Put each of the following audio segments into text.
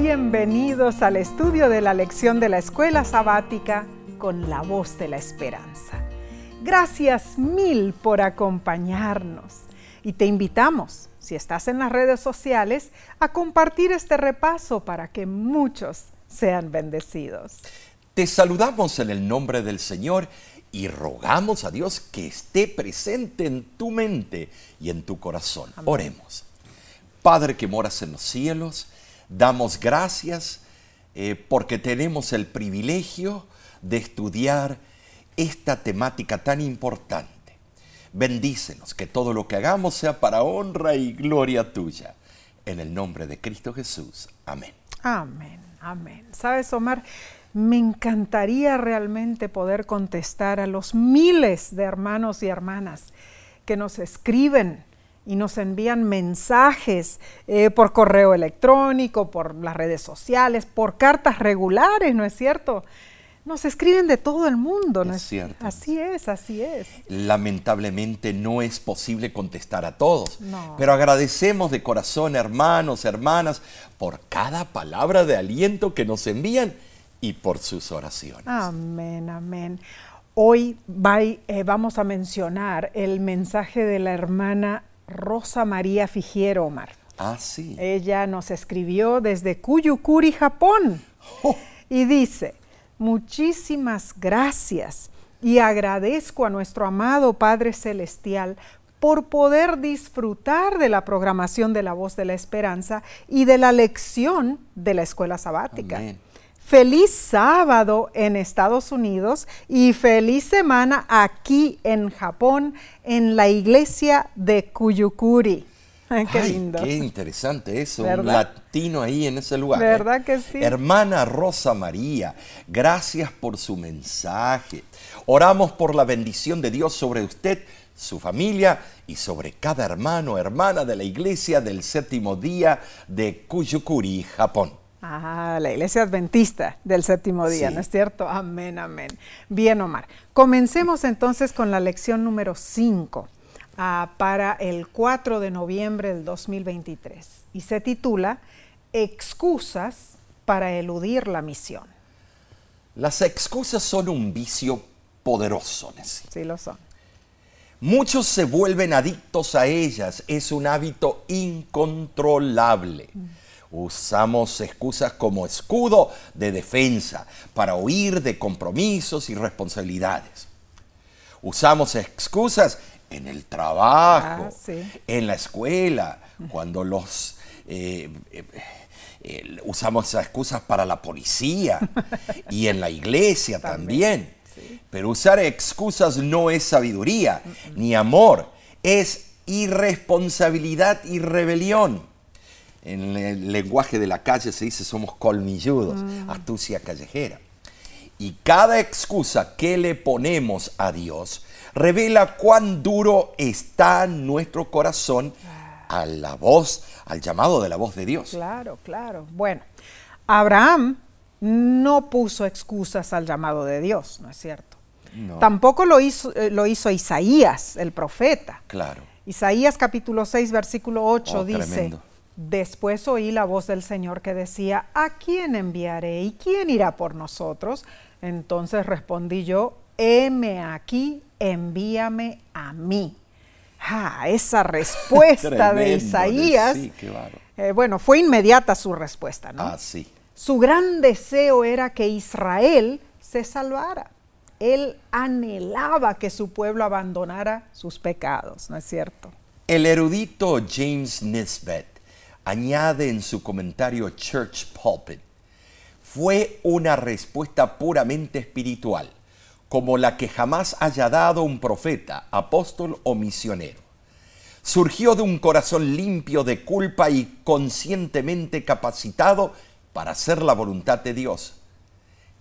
Bienvenidos al estudio de la lección de la escuela sabática con la voz de la esperanza. Gracias mil por acompañarnos y te invitamos, si estás en las redes sociales, a compartir este repaso para que muchos sean bendecidos. Te saludamos en el nombre del Señor y rogamos a Dios que esté presente en tu mente y en tu corazón. Oremos. Padre que moras en los cielos, damos gracias eh, porque tenemos el privilegio de estudiar esta temática tan importante. Bendícenos, que todo lo que hagamos sea para honra y gloria tuya. En el nombre de Cristo Jesús. Amén. Amén, amén. ¿Sabes, Omar? Me encantaría realmente poder contestar a los miles de hermanos y hermanas que nos escriben y nos envían mensajes eh, por correo electrónico, por las redes sociales, por cartas regulares, ¿no es cierto? Nos escriben de todo el mundo, ¿no es, cierto? Así es, así es. Lamentablemente no es posible contestar a todos, pero agradecemos de corazón, hermanos, hermanas, por cada palabra de aliento que nos envían y por sus oraciones. Amén, amén. Hoy eh, vamos a mencionar el mensaje de la hermana Rosa María Figiero, Omar. Ah, sí. Ella nos escribió desde Kuyukuri, Japón. Oh. Y dice, muchísimas gracias y agradezco a nuestro amado Padre Celestial por poder disfrutar de la programación de la voz de la esperanza y de la lección de la escuela sabática. Feliz sábado en Estados Unidos y feliz semana aquí en Japón en la iglesia de Kuyukuri. qué lindo. Qué interesante eso, un latino ahí en ese lugar. ¿eh? ¿Verdad que sí? Hermana Rosa María, gracias por su mensaje. Oramos por la bendición de Dios sobre usted, su familia y sobre cada hermano o hermana de la iglesia del séptimo día de Kuyukuri, Japón. Ah, la iglesia adventista del séptimo día, ¿no es cierto? Amén, amén. Bien, Omar. Comencemos entonces con la lección número 5 ah, para el 4 de noviembre del 2023 y se titula Excusas para eludir la misión. Las excusas son un vicio poderoso, Sí, lo son. Muchos se vuelven adictos a ellas, es un hábito incontrolable. Mm. Usamos excusas como escudo de defensa para huir de compromisos y responsabilidades. Usamos excusas en el trabajo, ah, en la escuela, cuando los... Eh, eh, eh, usamos esas excusas para la policía y en la iglesia también. Pero usar excusas no es sabiduría ni amor, es irresponsabilidad y rebelión en el lenguaje de la calle se dice somos colmilludos, mm. astucia callejera. Y cada excusa que le ponemos a Dios revela cuán duro está nuestro corazón a la voz, al llamado de la voz de Dios. Claro, claro. Bueno, Abraham no puso excusas al llamado de Dios, ¿no es cierto? Tampoco lo hizo, eh, lo hizo Isaías, el profeta. Claro. Isaías capítulo 6, versículo 8 dice, Después oí la voz del Señor que decía, ¿a quién enviaré y quién irá por nosotros? Entonces respondí yo, heme aquí, envíame a mí. Ah, esa respuesta de Isaías, eh, bueno, fue inmediata su respuesta, ¿no? Ah, sí. Su gran deseo era que Israel se salvara. Él anhelaba que su pueblo abandonara sus pecados, ¿no es cierto? El erudito James Nisbet añade en su comentario Church Pulpit, fue una respuesta puramente espiritual, como la que jamás haya dado un profeta, apóstol o misionero. Surgió de un corazón limpio de culpa y conscientemente capacitado para hacer la voluntad de Dios.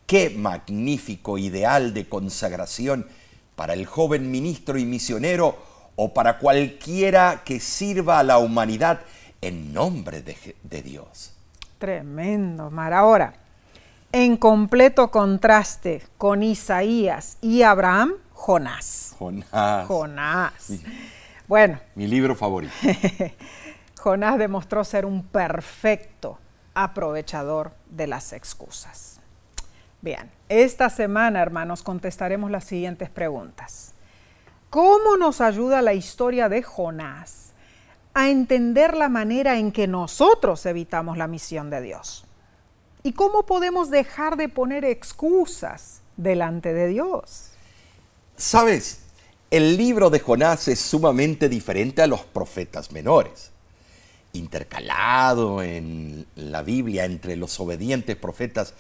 Qué magnífico ideal de consagración para el joven ministro y misionero o para cualquiera que sirva a la humanidad en nombre de, Dios. Tremendo, Mar. Ahora, en completo contraste con Isaías y Abraham, Jonás. Jonás. Jonás. bueno. Mi libro favorito. Jonás demostró ser un perfecto aprovechador de las excusas. Bien, esta semana, hermanos, contestaremos las siguientes preguntas. ¿Cómo nos ayuda la historia de Jonás a entender la manera en que nosotros evitamos la misión de Dios? ¿Y cómo podemos dejar de poner excusas delante de Dios? Sabes, el libro de Jonás es sumamente diferente a los profetas menores. Intercalado en la Biblia entre los obedientes profetas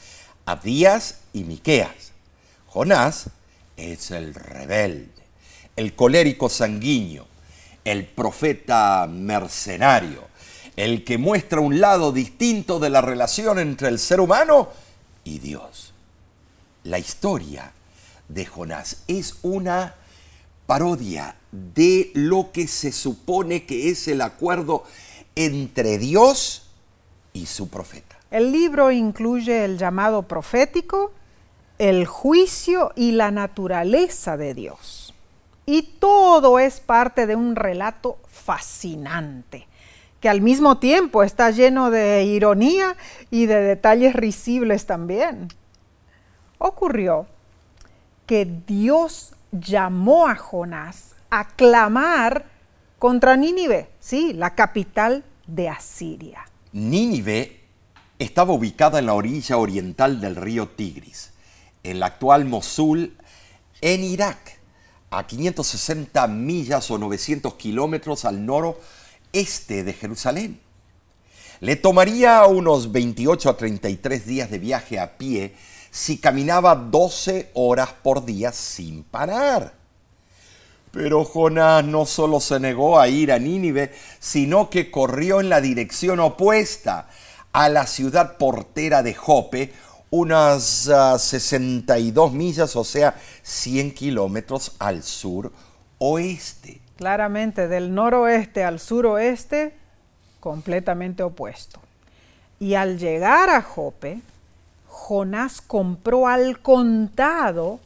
Abdías y Miqueas. Jonás es el rebelde, el colérico sanguíneo, el profeta mercenario, el que muestra un lado distinto de la relación entre el ser humano y Dios. La historia de Jonás es una parodia de lo que se supone que es el acuerdo entre Dios y su profeta. El libro incluye el llamado profético, el juicio y la naturaleza de Dios. Y todo es parte de un relato fascinante, que al mismo tiempo está lleno de ironía y de detalles risibles también. Ocurrió que Dios llamó a Jonás a clamar contra Nínive, sí, la capital de Asiria. Nínive estaba ubicada en la orilla oriental del río Tigris, en la actual Mosul, en Irak, a 560 millas o 900 kilómetros al noroeste de Jerusalén. Le tomaría unos 28 a 33 días de viaje a pie si caminaba 12 horas por día sin parar. Pero Jonás no solo se negó a ir a Nínive, sino que corrió en la dirección opuesta, a la ciudad portera de Jope, unas 62 ah, millas, o sea, 100 kilómetros al sur oeste. Claramente, del noroeste al suroeste, completamente opuesto. Y al llegar a Jope, Jonás compró al contado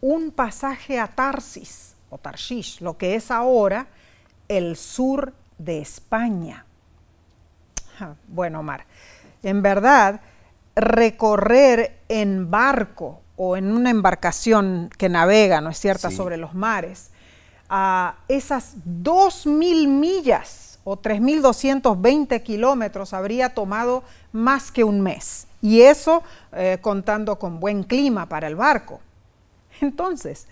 un pasaje a Tarsis o Tarshish, lo que es ahora el sur de España. Bueno, Omar, en verdad, recorrer en barco o en una embarcación que navega, ¿no es cierto?, sobre los mares, a esas 2.000 millas o 3.220 kilómetros habría tomado más que un mes. Y eso eh, contando con buen clima para el barco. Entonces,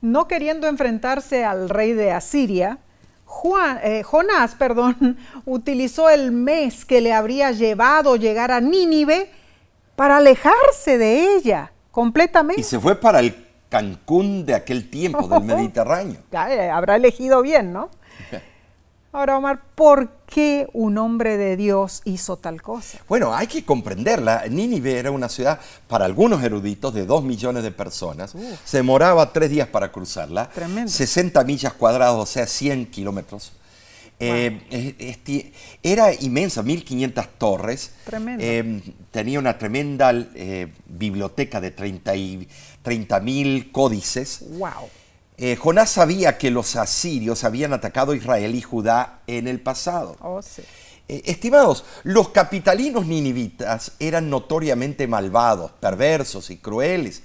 no queriendo enfrentarse al rey de Asiria, eh, Jonás perdón, utilizó el mes que le habría llevado llegar a Nínive para alejarse de ella completamente. Y se fue para el Cancún de aquel tiempo, del Mediterráneo. Eh, habrá elegido bien, ¿no? Ahora, Omar, ¿por qué un hombre de Dios hizo tal cosa? Bueno, hay que comprenderla. Nínive era una ciudad, para algunos eruditos, de dos millones de personas. Se demoraba tres días para cruzarla. Tremendo. 60 millas cuadradas, o sea, 100 kilómetros. Eh, era inmensa, 1500 torres. Tremendo. Eh, tenía una tremenda eh, biblioteca de 30 mil códices. ¡Wow! Jonás sabía que los asirios habían atacado a Israel y Judá en el pasado. Oh, sí. Estimados, los capitalinos ninivitas eran notoriamente malvados, perversos y crueles.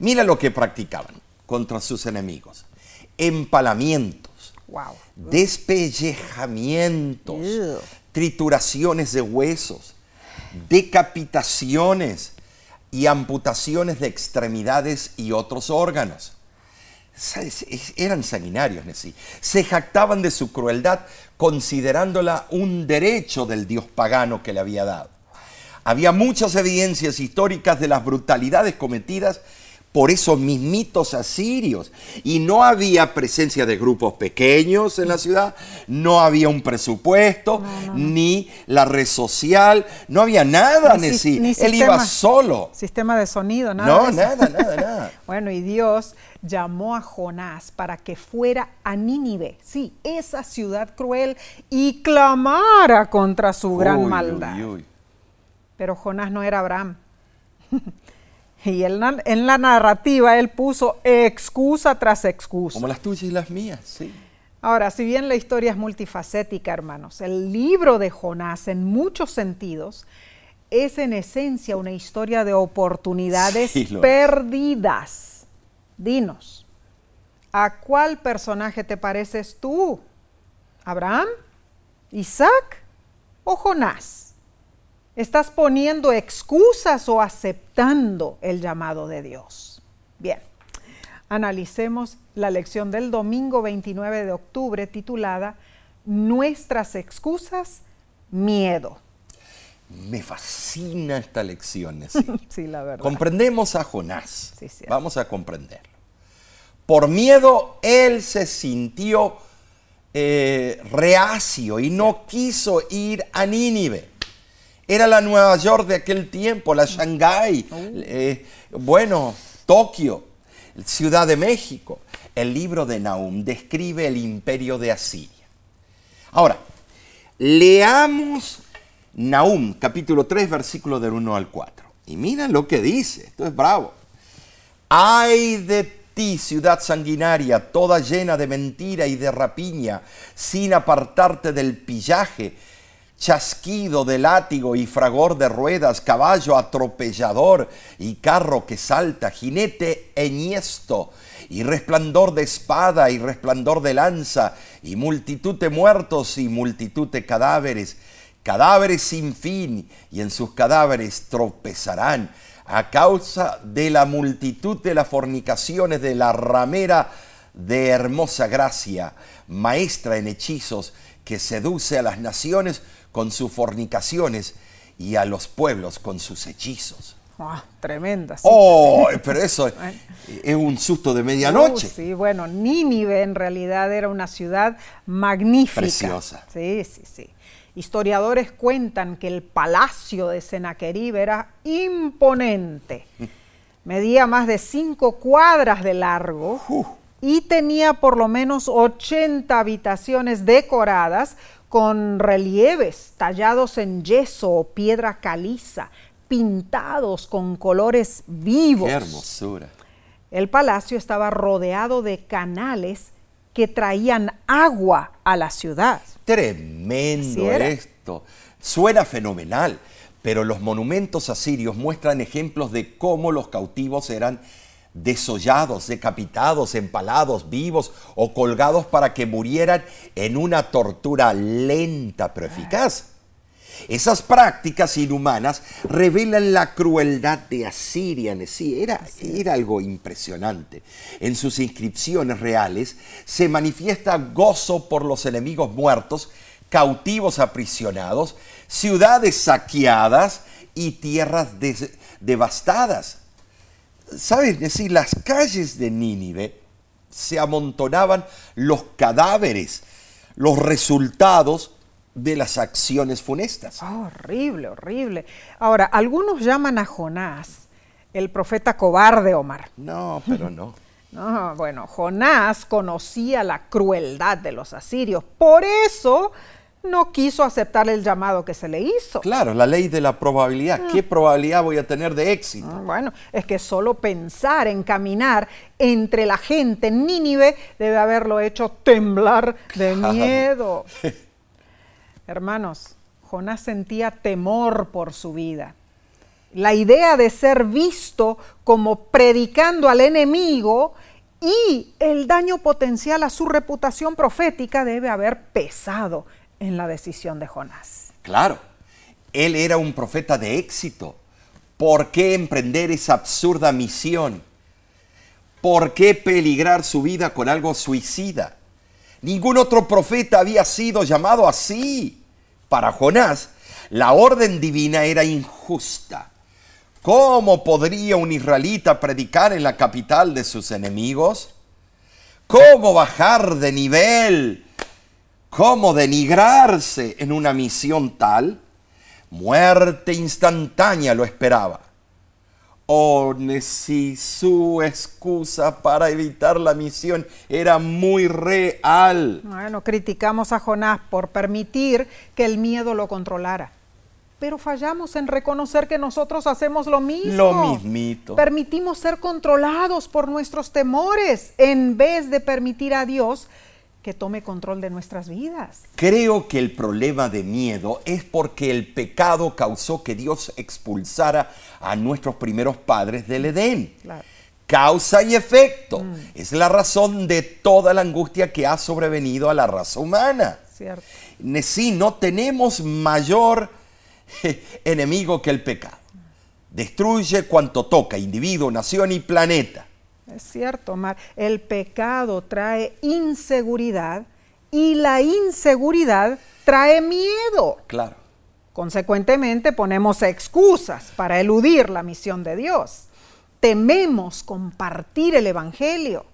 Mira lo que practicaban contra sus enemigos. Empalamientos, despellejamientos, trituraciones de huesos, decapitaciones y amputaciones de extremidades y otros órganos eran sanguinarios, sí. Se jactaban de su crueldad considerándola un derecho del dios pagano que le había dado. Había muchas evidencias históricas de las brutalidades cometidas por esos mismitos asirios. Y no había presencia de grupos pequeños en la ciudad, no había un presupuesto, ni la red social, no había nada, ni, Él iba solo. Sistema de sonido, nada. No, nada, nada, nada. bueno, y Dios llamó a Jonás para que fuera a Nínive, sí, esa ciudad cruel, y clamara contra su gran maldad. Pero Jonás no era Abraham. Y en la narrativa él puso excusa tras excusa. Como las tuyas y las mías, sí. Ahora, si bien la historia es multifacética, hermanos, el libro de Jonás en muchos sentidos es en esencia una historia de oportunidades Sí, perdidas. Dinos, ¿a cuál personaje te pareces tú? ¿Abraham? ¿Isaac? ¿O Jonás? ¿Estás poniendo excusas o aceptando el llamado de Dios? Bien, analicemos la lección del domingo 29 de octubre titulada Nuestras excusas, miedo. Me fascina esta lección. Nessie. Sí, la verdad. Comprendemos a Jonás. Sí. Vamos a comprenderlo. Por miedo, él se sintió eh, reacio y no quiso ir a Nínive. Era la Nueva York de aquel tiempo, la Shanghái, eh, bueno, Tokio, Ciudad de México. El libro de Nahum describe el imperio de Asiria. Ahora, leamos Nahum, capítulo 3, versículo del 1 al 4. Y miren lo que dice, esto es bravo. Ay de ti, ciudad sanguinaria, toda llena de mentira y de rapiña, sin apartarte del pillaje, chasquido de látigo y fragor de ruedas, caballo atropellador y carro que salta, jinete enhiesto y resplandor de espada y resplandor de lanza y multitud de muertos y multitud de cadáveres, cadáveres sin fin y en sus cadáveres tropezarán. A causa de la multitud de las fornicaciones de la ramera de hermosa gracia, maestra en hechizos, que seduce a las naciones con sus fornicaciones y a los pueblos con sus hechizos. Ah, tremenda. sí. Oh, pero eso es un susto de medianoche. Uh, sí, bueno, Nínive en realidad era una ciudad magnífica. Preciosa. Sí, sí, sí. Historiadores cuentan que el palacio de Sennacherib era imponente. Medía más de cinco cuadras de largo y tenía por lo menos 80 habitaciones decoradas con relieves tallados en yeso o piedra caliza, pintados con colores vivos. Qué hermosura. El palacio estaba rodeado de canales que traían agua a la ciudad. Tremendo esto. Suena fenomenal, pero los monumentos asirios muestran ejemplos de cómo los cautivos eran desollados, decapitados, empalados, vivos o colgados para que murieran en una tortura lenta pero eficaz. Esas prácticas inhumanas revelan la crueldad de Asiria. Sí, era, era algo impresionante. En sus inscripciones reales se manifiesta gozo por los enemigos muertos, cautivos aprisionados, ciudades saqueadas y tierras devastadas. ¿Sabes? Es decir, las calles de Nínive se amontonaban los cadáveres, los resultados de las acciones funestas. Ah, horrible, horrible. Ahora, algunos llaman a Jonás el profeta cobarde, Omar. No, pero no. No, bueno, Jonás conocía la crueldad de los asirios, por eso no quiso aceptar el llamado que se le hizo. Claro, la ley de la probabilidad. ¿Qué probabilidad voy a tener de éxito? Ah, Bueno, es que solo pensar en caminar entre la gente en Nínive debe haberlo hecho temblar de Claro. miedo. Hermanos, Jonás sentía temor por su vida. La idea de ser visto como predicando al enemigo y el daño potencial a su reputación profética debe haber pesado en la decisión de Jonás. Claro, él era un profeta de éxito. ¿Por qué emprender esa absurda misión? ¿Por qué peligrar su vida con algo suicida? Ningún otro profeta había sido llamado así. Para Jonás, la orden divina era injusta. ¿Cómo podría un israelita predicar en la capital de sus enemigos? ¿Cómo bajar de nivel? ¿Cómo denigrarse en una misión tal? Muerte instantánea lo esperaba. Oh, si su excusa para evitar la misión era muy real. Bueno, criticamos a Jonás por permitir que el miedo lo controlara. Pero fallamos en reconocer que nosotros hacemos lo mismo. Lo mismito. Permitimos ser controlados por nuestros temores en vez de permitir a Dios que tome control de nuestras vidas. Creo que el problema de miedo es porque el pecado causó que Dios expulsara a nuestros primeros padres del Edén. Claro. Causa y efecto. Es la razón de toda la angustia que ha sobrevenido a la raza humana. Cierto. Sí, no tenemos mayor enemigo que el pecado. Destruye cuanto toca, individuo, nación y planeta. Es cierto, Mar. El pecado trae inseguridad y la inseguridad trae miedo. Claro. Consecuentemente ponemos excusas para eludir la misión de Dios. Tememos compartir el Evangelio.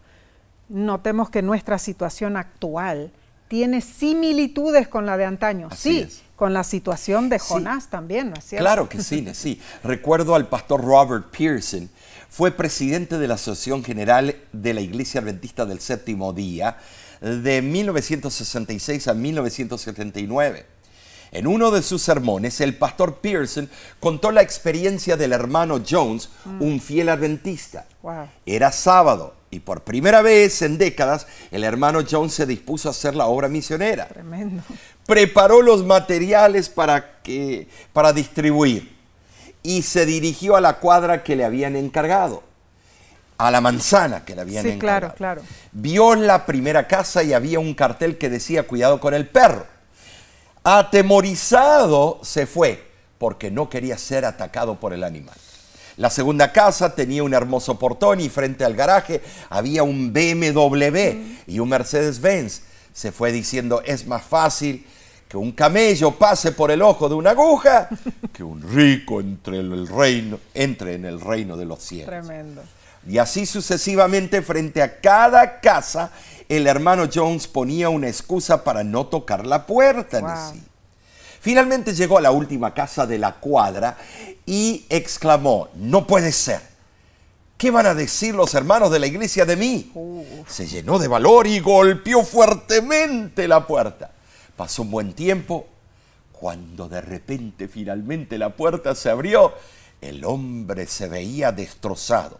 Notemos que nuestra situación actual tiene similitudes con la de antaño. Así sí, es. con la situación de Sí. Jonás también, ¿no es cierto? Claro que sí, sí. Recuerdo al pastor Robert Pearson, fue presidente de la Asociación General de la Iglesia Adventista del Séptimo Día de 1966 a 1979. En uno de sus sermones, el pastor Pearson contó la experiencia del hermano Jones, un fiel adventista. Wow. Era sábado y por primera vez en décadas el hermano Jones se dispuso a hacer la obra misionera Tremendo. preparó los materiales para, que, para distribuir y se dirigió a la cuadra que le habían encargado, a la manzana que le habían Sí, encargado. claro, claro. Vio la primera casa y había un cartel que decía cuidado con el perro. Atemorizado se fue porque no quería ser atacado por el animal. La segunda casa tenía un hermoso portón y frente al garaje había un BMW y un Mercedes-Benz. Se fue diciendo, es más fácil que un camello pase por el ojo de una aguja que un rico entre, el reino, entre en el reino de los cielos. Tremendo. Y así sucesivamente frente a cada casa, el hermano Jones ponía una excusa para no tocar la puerta. Wow. Nessie. Finalmente llegó a la última casa de la cuadra y exclamó, no puede ser. ¿Qué van a decir los hermanos de la iglesia de mí? Se llenó de valor y golpeó fuertemente la puerta. Pasó un buen tiempo. Cuando de repente finalmente la puerta se abrió, el hombre se veía destrozado.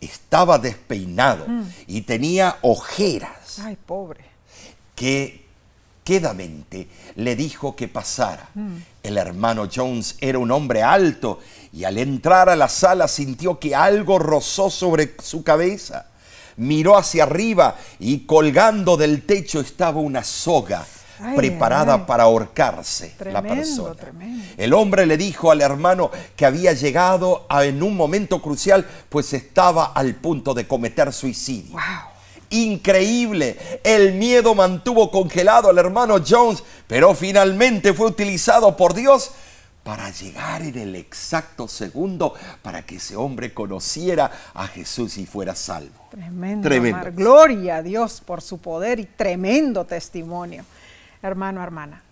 Estaba despeinado y tenía ojeras Ay, pobre. que quedamente le dijo que pasara. El hermano Jones era un hombre alto y al entrar a la sala sintió que algo rozó sobre su cabeza. Miró hacia arriba y colgando del techo estaba una soga Ay, preparada ay, para ahorcarse la persona. tremendo. El hombre le dijo al hermano que había llegado a- en un momento crucial, pues estaba al punto de cometer suicidio. Wow. Increíble. El miedo mantuvo congelado al hermano Jones, pero finalmente fue utilizado por Dios para llegar en el exacto segundo para que ese hombre conociera a Jesús y fuera salvo. Tremendo, Tremendo. Gloria a Dios por su poder y tremendo testimonio. Hermano, hermana,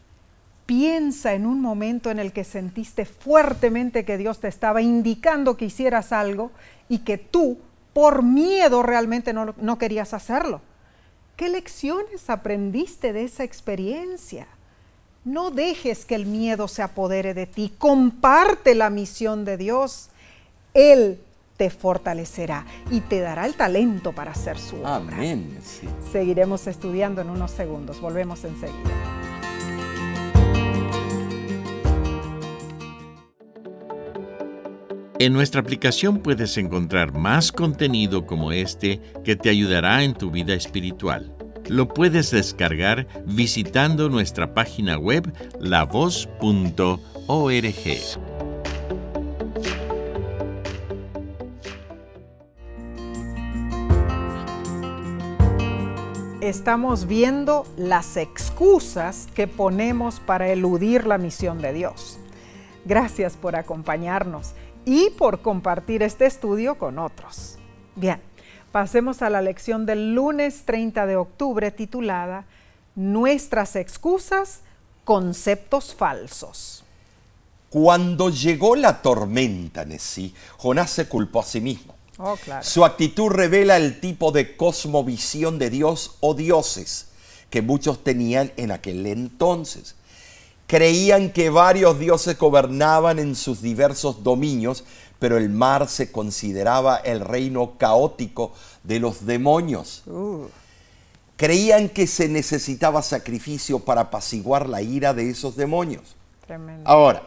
piensa en un momento en el que sentiste fuertemente que Dios te estaba indicando que hicieras algo y que tú, por miedo, realmente no, no querías hacerlo. ¿Qué lecciones aprendiste de esa experiencia? No dejes que el miedo se apodere de ti. Comparte la misión de Dios. Él te fortalecerá y te dará el talento para hacer su obra. Amén. sí. Seguiremos estudiando en unos segundos. Volvemos enseguida. En nuestra aplicación puedes encontrar más contenido como este que te ayudará en tu vida espiritual. Lo puedes descargar visitando nuestra página web lavoz.org. Estamos viendo las excusas que ponemos para eludir la misión de Dios. Gracias por acompañarnos y por compartir este estudio con otros. Bien, pasemos a la lección del lunes 30 de octubre titulada Nuestras excusas, conceptos falsos. Cuando llegó la tormenta, Nesí, Jonás se culpó a sí mismo. Oh, claro. Su actitud revela el tipo de cosmovisión de Dios o dioses que muchos tenían en aquel entonces. Creían que varios dioses gobernaban en sus diversos dominios, pero el mar se consideraba el reino caótico de los demonios. Uh, creían que se necesitaba sacrificio para apaciguar la ira de esos demonios. Tremendo. Ahora,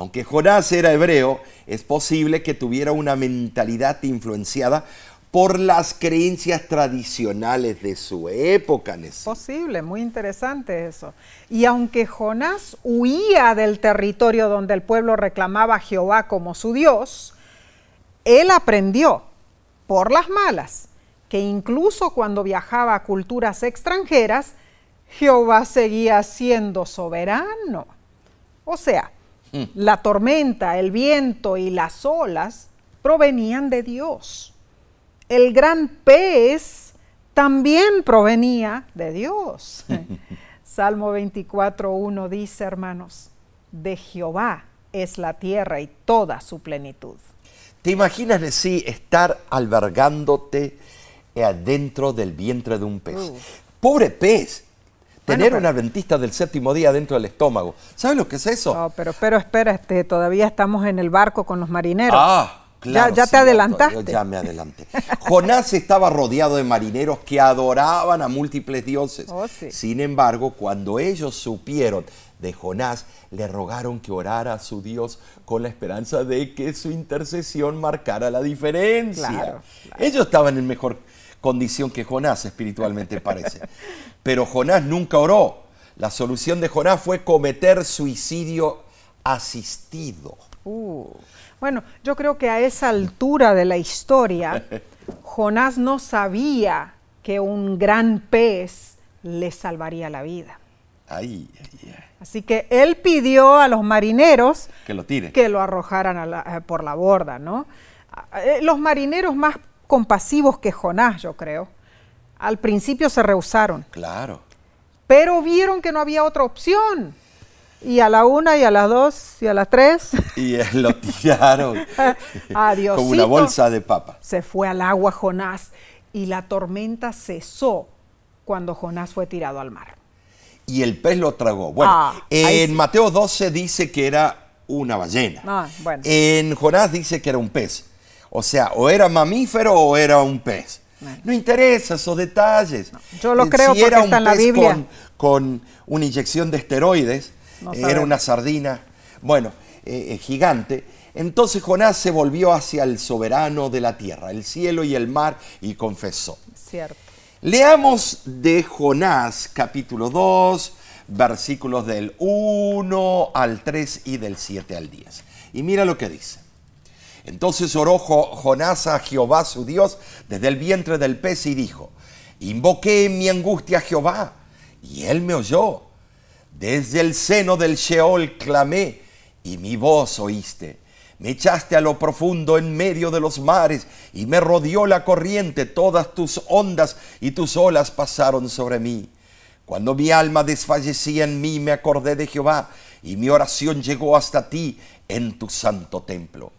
aunque Jonás era hebreo, es posible que tuviera una mentalidad influenciada por las creencias tradicionales de su época. Nesí. Posible, muy interesante eso. Y aunque Jonás huía del territorio donde el pueblo reclamaba a Jehová como su Dios, él aprendió por las malas que incluso cuando viajaba a culturas extranjeras, Jehová seguía siendo soberano. O sea, la tormenta, el viento y las olas provenían de Dios. El gran pez también provenía de Dios. Salmo 24.1 dice, hermanos, de Jehová es la tierra y toda su plenitud. ¿Te imaginas, sí, estar albergándote adentro del vientre de un pez? Uh. Pobre pez. Tener pero- un adventista del séptimo día dentro del estómago. ¿Sabes lo que es eso? No, pero, pero espera, este, todavía estamos en el barco con los marineros. Ah, claro. Ya, ya te adelantaste. yo Ya me adelanté. Jonás estaba rodeado de marineros que adoraban a múltiples dioses. Oh, sí. Sin embargo, cuando ellos supieron de Jonás, le rogaron que orara a su Dios con la esperanza de que su intercesión marcara la diferencia. Claro, Ellos estaban en mejor condición que Jonás, espiritualmente parece. Pero Jonás nunca oró. La solución de Jonás fue cometer suicidio asistido. Uh, Bueno, yo creo que a esa altura de la historia, Jonás no sabía que un gran pez le salvaría la vida. Ay, ay, ay. Así que él pidió a los marineros Que lo tire. que lo arrojaran la- eh, por la borda, ¿no? Eh, Los marineros más compasivos que Jonás, yo creo, al principio se rehusaron, Claro. pero vieron que no había otra opción. Y a la una, y a las dos, y a las tres, Y lo tiraron adiós. como una bolsa de papa. Se fue al agua Jonás y la tormenta cesó cuando Jonás fue tirado al mar. Y el pez lo tragó. Bueno, Ah, en sí. Mateo 12 dice que era una ballena. Ah, bueno. En Jonás dice que era un pez. O sea, o era mamífero o era un pez. No interesa esos detalles. yo lo Eh, creo si porque era un está en la pez Biblia. Con, con una inyección de esteroides, No eh, era una sardina, bueno, eh, eh, gigante. Entonces Jonás se volvió hacia el soberano de la tierra, el cielo y el mar, y confesó. Cierto. Leamos de Jonás capítulo 2, versículos del 1 al 3 y del 7 al 10. Y mira lo que dice. Entonces oró Jo- Jonás a Jehová su Dios desde el vientre del pez y dijo, invoqué en mi angustia a Jehová y él me oyó. Desde el seno del Sheol clamé y mi voz oíste. Me echaste a lo profundo en medio de los mares y me rodeó la corriente. Todas tus ondas y tus olas pasaron sobre mí. Cuando mi alma desfallecía en mí, me acordé de Jehová y mi oración llegó hasta ti en tu santo templo.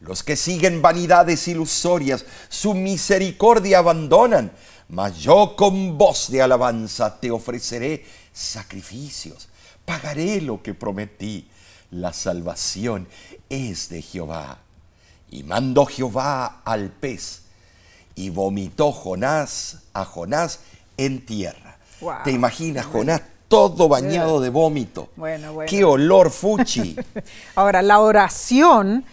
Los que siguen vanidades ilusorias, su misericordia abandonan, mas yo con voz de alabanza te ofreceré sacrificios. Pagaré lo que prometí. La salvación es de Jehová. Y mandó Jehová al pez y vomitó Jonás a Jonás en tierra. Wow. ¿Te imaginas Jonás todo bañado de vómito? Bueno, bueno. ¡Qué olor fuchi! Ahora, la oración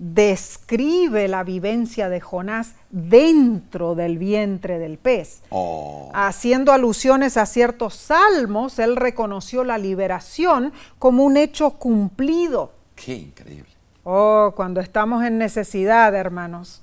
describe la vivencia de Jonás dentro del vientre del pez. Oh, Haciendo alusiones a ciertos salmos, él reconoció la liberación como un hecho cumplido. ¡Qué increíble! Oh, cuando estamos en necesidad, hermanos,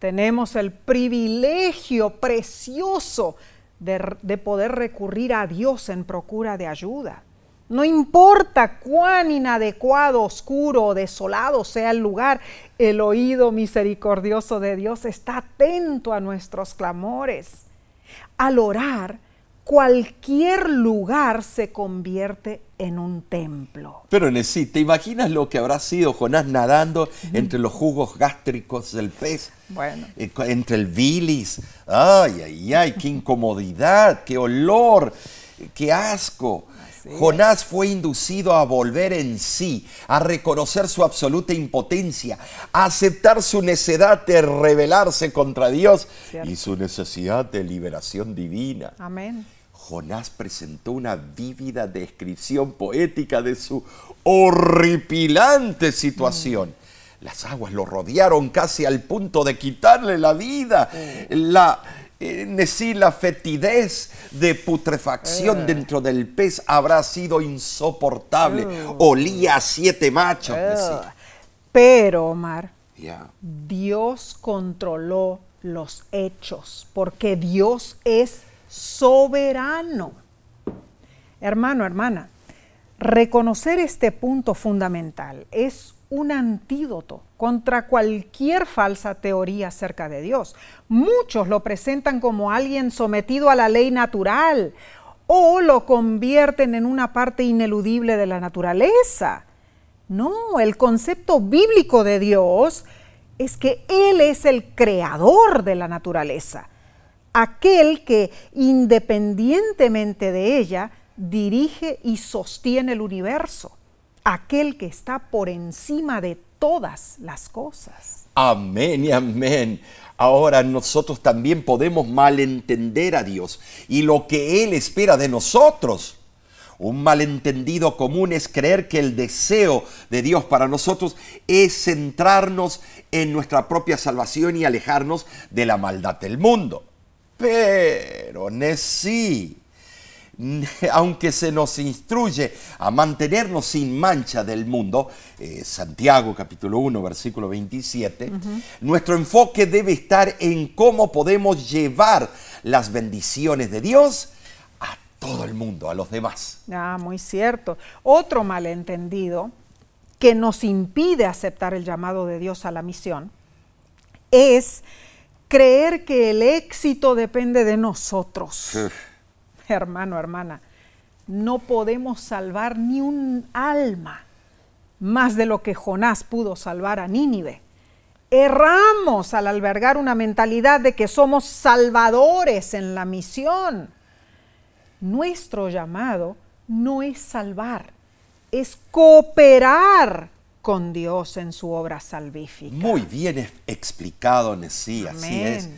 tenemos el privilegio precioso de, de poder recurrir a Dios en procura de ayuda. No importa cuán inadecuado, oscuro o desolado sea el lugar, el oído misericordioso de Dios está atento a nuestros clamores. Al orar, cualquier lugar se convierte en un templo. Pero Nesí, ¿te imaginas lo que habrá sido Jonás nadando entre los jugos gástricos del pez? Bueno. Eh, Entre el bilis. ¡Ay, ay, ay! ¡Qué incomodidad! ¡Qué olor! qué asco. Jonás fue inducido a volver en sí, a reconocer su absoluta impotencia, a aceptar su necedad de rebelarse contra Dios Cierto. y su necesidad de liberación divina. Amén. Jonás presentó una vívida descripción poética de su horripilante situación. Las aguas lo rodearon casi al punto de quitarle la vida. La, eh, Nesí, la fetidez de putrefacción dentro del pez habrá sido insoportable. Olía a siete machos. Ugh. Pero, Omar. Dios controló los hechos, porque Dios es soberano. Hermano, hermana, reconocer este punto fundamental es un antídoto contra cualquier falsa teoría acerca de Dios. Muchos lo presentan como alguien sometido a la ley natural o lo convierten en una parte ineludible de la naturaleza. No, el concepto bíblico de Dios es que Él es el creador de la naturaleza, aquel que independientemente de ella dirige y sostiene el universo, aquel que está por encima de todas las cosas. Amén y amén. Ahora nosotros también podemos malentender a Dios y lo que Él espera de nosotros. Un malentendido común es creer que el deseo de Dios para nosotros es centrarnos en nuestra propia salvación y alejarnos de la maldad del mundo. Pero, sí, aunque se nos instruye a mantenernos sin mancha del mundo, eh, Santiago capítulo 1 versículo 27, nuestro enfoque debe estar en cómo podemos llevar las bendiciones de Dios a todo el mundo, a los demás. Ah, muy cierto. Otro malentendido que nos impide aceptar el llamado de Dios a la misión es creer que el éxito depende de nosotros. Hermano, hermana, no podemos salvar ni un alma más de lo que Jonás pudo salvar a Nínive. Erramos al albergar una mentalidad de que somos salvadores en la misión. Nuestro llamado no es salvar, es cooperar con Dios en su obra salvífica. Muy bien explicado, Nesí, así es.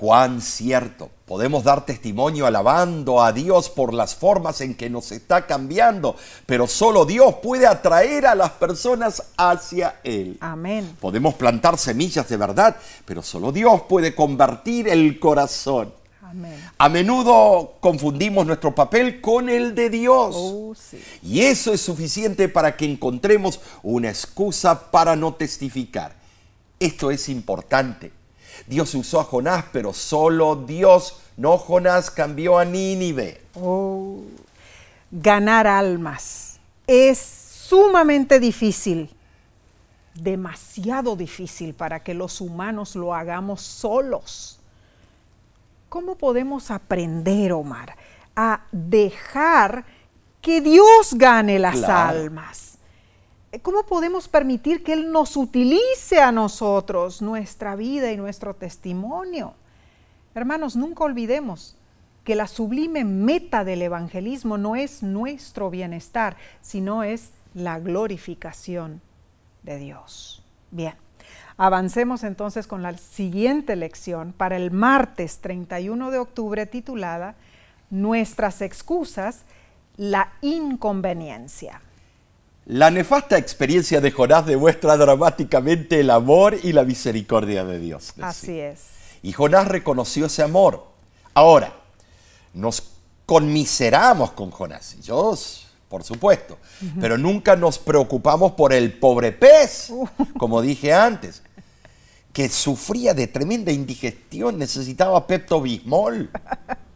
Cuán cierto. Podemos dar testimonio alabando a Dios por las formas en que nos está cambiando, pero solo Dios puede atraer a las personas hacia Él. Amén. Podemos plantar semillas de verdad, pero solo Dios puede convertir el corazón. Amén. A menudo confundimos nuestro papel con el de Dios. Oh, sí. Y eso es suficiente para que encontremos una excusa para no testificar. Esto es importante. Dios usó a Jonás, pero solo Dios, no Jonás, cambió a Nínive. Oh, ganar almas es sumamente difícil, demasiado difícil para que los humanos lo hagamos solos. ¿Cómo podemos aprender, Omar, a dejar que Dios gane las Claro. almas? ¿Cómo podemos permitir que Él nos utilice a nosotros, nuestra vida y nuestro testimonio? Hermanos, nunca olvidemos que la sublime meta del evangelismo no es nuestro bienestar, sino es la glorificación de Dios. Bien, avancemos entonces con la siguiente lección para el martes 31 de octubre titulada Nuestras excusas, la inconveniencia. La nefasta experiencia de Jonás demuestra dramáticamente el amor y la misericordia de Dios. Así es. Y Jonás reconoció ese amor. Ahora, nos conmiseramos con Jonás. Yo, por supuesto. Pero nunca nos preocupamos por el pobre pez, como dije antes, que sufría de tremenda indigestión, necesitaba Pepto Bismol.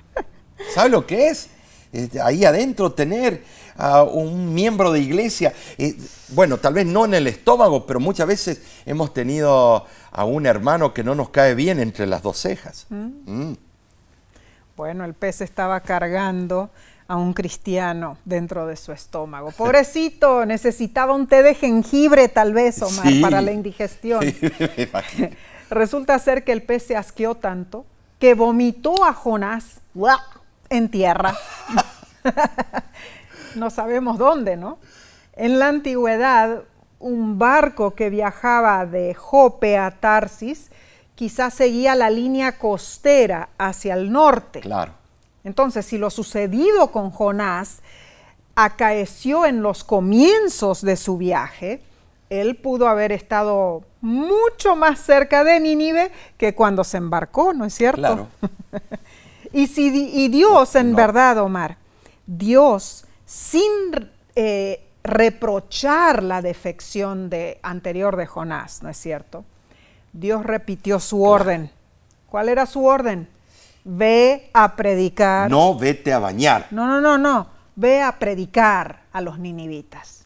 ¿Sabe lo que es? Este, Ahí adentro tener a un miembro de iglesia, eh, bueno, tal vez no en el estómago, pero muchas veces hemos tenido a un hermano que no nos cae bien entre las dos cejas. Mm. Bueno, el pez estaba cargando a un cristiano dentro de su estómago. Pobrecito, necesitaba un té de jengibre tal vez, Omar, Sí. para la indigestión. Resulta ser que el pez se asqueó tanto que vomitó a Jonás ¡guau! En tierra. no sabemos dónde, ¿no? En la antigüedad, un barco que viajaba de Jope a Tarsis quizás seguía la línea costera hacia el norte. Claro. Entonces, si lo sucedido con Jonás acaeció en los comienzos de su viaje, él pudo haber estado mucho más cerca de Nínive que cuando se embarcó, ¿no es cierto? Claro. y, si, y Dios, en No. verdad, Omar, Dios, sin eh, reprochar la defección de, anterior de Jonás, ¿no es cierto? Dios repitió su orden. ¿Cuál era su orden? Ve a predicar. No vete a bañar. No, no, no, no. Ve a predicar a los ninivitas.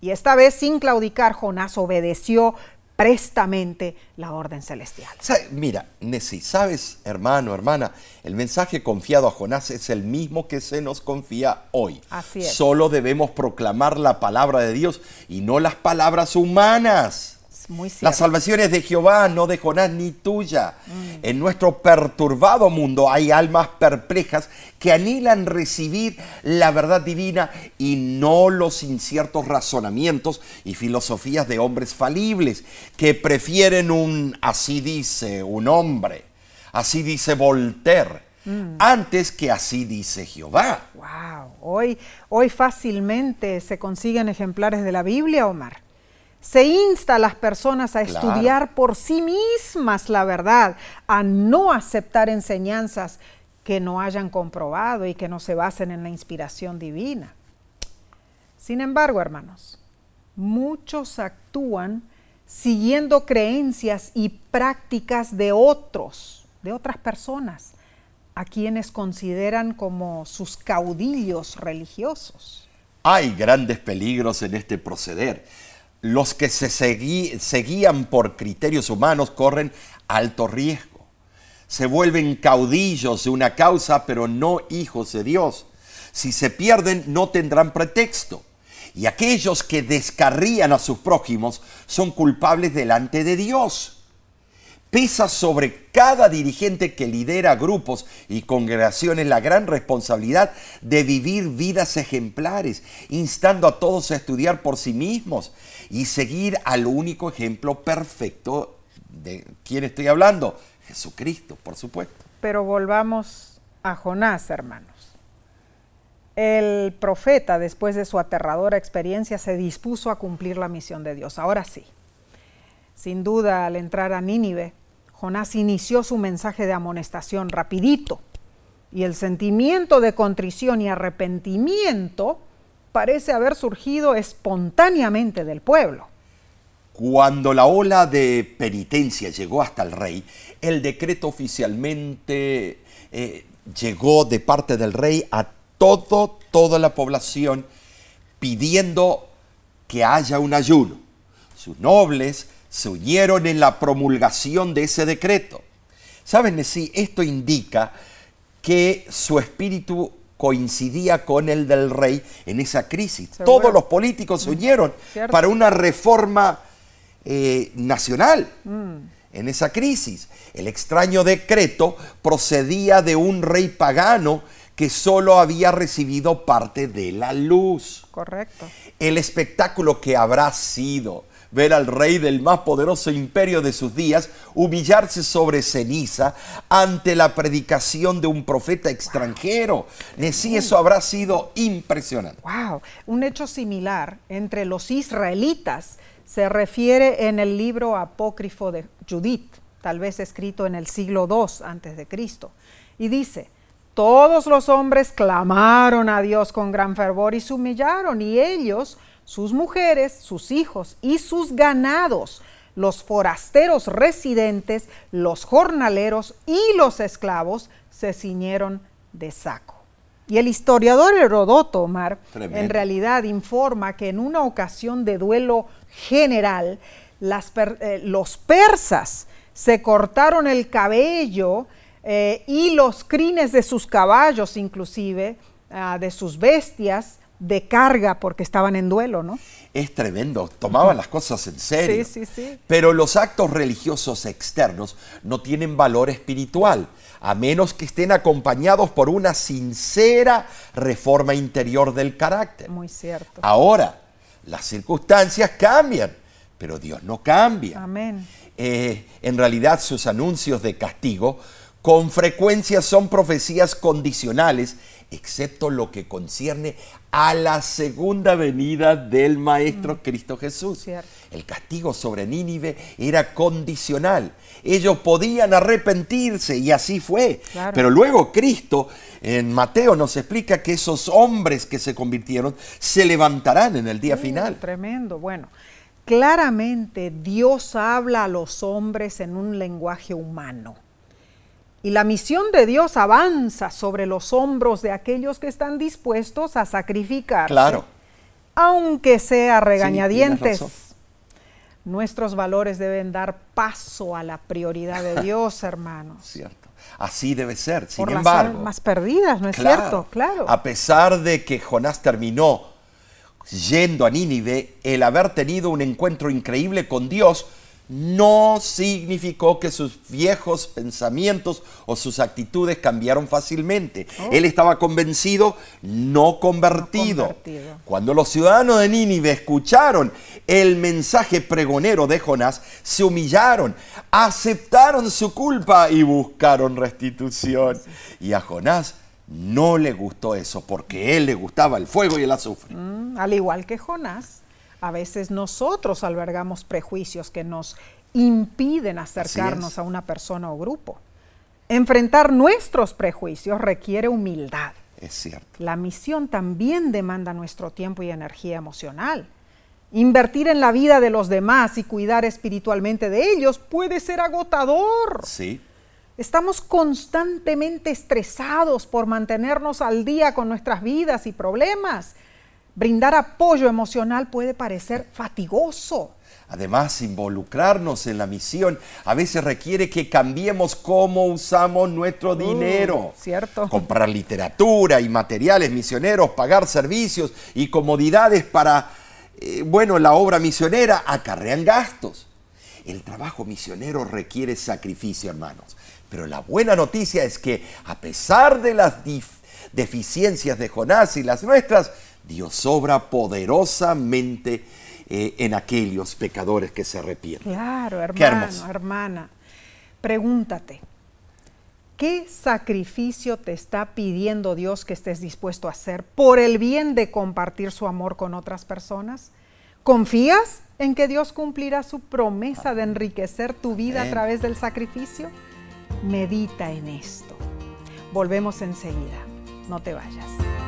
Y esta vez, sin claudicar, Jonás obedeció prestamente la orden celestial. Mira, Nessie, sabes, hermano, hermana, el mensaje confiado a Jonás es el mismo que se nos confía hoy. Así es. Solo debemos proclamar la palabra de Dios y no las palabras humanas. Muy La salvación es de Jehová, no de Jonás ni tuya. Mm. En nuestro perturbado mundo hay almas perplejas que anhelan recibir la verdad divina y no los inciertos razonamientos y filosofías de hombres falibles que prefieren un así dice un hombre, así dice Voltaire, Mm. antes que así dice Jehová. Wow. Hoy, hoy fácilmente se consiguen ejemplares de la Biblia, Omar. Se insta a las personas a Claro. estudiar por sí mismas la verdad, a no aceptar enseñanzas que no hayan comprobado y que no se basen en la inspiración divina. Sin embargo, hermanos, muchos actúan siguiendo creencias y prácticas de otros, de otras personas, a quienes consideran como sus caudillos religiosos. Hay grandes peligros en este proceder. Los que se segui- se guían por criterios humanos corren alto riesgo. Se vuelven caudillos de una causa, pero no hijos de Dios. Si se pierden, no tendrán pretexto. Y aquellos que descarrían a sus prójimos son culpables delante de Dios pesa sobre cada dirigente que lidera grupos y congregaciones la gran responsabilidad de vivir vidas ejemplares, instando a todos a estudiar por sí mismos y seguir al único ejemplo perfecto de quién estoy hablando, Jesucristo, por supuesto. Pero volvamos a Jonás, hermanos. El profeta, después de su aterradora experiencia, se dispuso a cumplir la misión de Dios. Ahora sí. Sin duda, al entrar a Nínive, Jonás inició su mensaje de amonestación rapidito. Y el sentimiento de contrición y arrepentimiento parece haber surgido espontáneamente del pueblo. Cuando la ola de penitencia llegó hasta el rey, el decreto oficialmente eh, llegó de parte del rey a todo, toda la población pidiendo que haya un ayuno. Sus nobles se unieron en la promulgación de ese decreto. ¿Saben? Sí, esto indica que su espíritu coincidía con el del rey en esa crisis. Todos los políticos se unieron Cierto. para una reforma eh, nacional en esa crisis. El extraño decreto procedía de un rey pagano que solo había recibido parte de la luz. Correcto. El espectáculo que habrá sido ver al rey del más poderoso imperio de sus días humillarse sobre ceniza ante la predicación de un profeta extranjero. Sí, eso habrá sido impresionante. Wow, un hecho similar entre los israelitas se refiere en el libro apócrifo de Judith, tal vez escrito en el siglo II antes de Cristo, y dice: Todos los hombres clamaron a Dios con gran fervor y se humillaron, y ellos, sus mujeres, sus hijos y sus ganados, los forasteros residentes, los jornaleros y los esclavos se ciñeron de saco. Y el historiador Herodoto, Omar, Tremendo. en realidad informa que en una ocasión de duelo general, las per- eh, los persas se cortaron el cabello eh, y los crines de sus caballos, inclusive, ah, de sus bestias, de carga porque estaban en duelo, ¿no? Es tremendo, tomaban las cosas en serio. Sí, sí, sí. Pero los actos religiosos externos no tienen valor espiritual, a menos que estén acompañados por una sincera reforma interior del carácter. Muy cierto. Ahora, las circunstancias cambian, pero Dios no cambia. Amén. Eh, en realidad sus anuncios de castigo con frecuencia son profecías condicionales, excepto lo que concierne a la segunda venida del Maestro Mm. Cristo Jesús. Cierto. El castigo sobre Nínive era condicional. Ellos podían arrepentirse y así fue. Claro. Pero luego Cristo en Mateo nos explica que esos hombres que se convirtieron se levantarán en el día Uh, final. Tremendo. Bueno, claramente Dios habla a los hombres en un lenguaje humano. Y la misión de Dios avanza sobre los hombros de aquellos que están dispuestos a sacrificarse. Claro. Aunque sea regañadientes. Nuestros valores deben dar paso a la prioridad de Dios, hermanos. Cierto. Así debe ser. Sin Por las embargo, almas perdidas, ¿no es Claro. cierto? Claro. A pesar de que Jonás terminó yendo a Nínive, el haber tenido un encuentro increíble con Dios no significó que sus viejos pensamientos o sus actitudes cambiaron fácilmente. Él estaba convencido, no convertido. Oh. convertido. Cuando los ciudadanos de Nínive escucharon el mensaje pregonero de Jonás, se humillaron, aceptaron su culpa y buscaron restitución. Y a Jonás no le gustó eso, porque a él le gustaba el fuego y el azufre. Mm, Al igual que Jonás, a veces nosotros albergamos prejuicios que nos impiden acercarnos a una persona o grupo. Enfrentar nuestros prejuicios requiere humildad. Es cierto. La misión también demanda nuestro tiempo y energía emocional. Invertir en la vida de los demás y cuidar espiritualmente de ellos puede ser agotador. Sí. Estamos constantemente estresados por mantenernos al día con nuestras vidas y problemas. Brindar apoyo emocional puede parecer fatigoso. Además, involucrarnos en la misión a veces requiere que cambiemos cómo usamos nuestro dinero. cierto. Comprar literatura y materiales misioneros, pagar servicios y comodidades para, eh, bueno, la obra misionera acarrean gastos. El trabajo misionero requiere sacrificio, hermanos. Pero la buena noticia es que a pesar de las deficiencias de Jonás y las nuestras, Dios obra poderosamente eh, en aquellos pecadores que se arrepienten. Claro, hermano, hermana. Pregúntate, ¿qué sacrificio te está pidiendo Dios que estés dispuesto a hacer por el bien de compartir su amor con otras personas? ¿Confías en que Dios cumplirá su promesa de enriquecer tu vida a través del sacrificio? Medita en esto. Volvemos enseguida. No te vayas.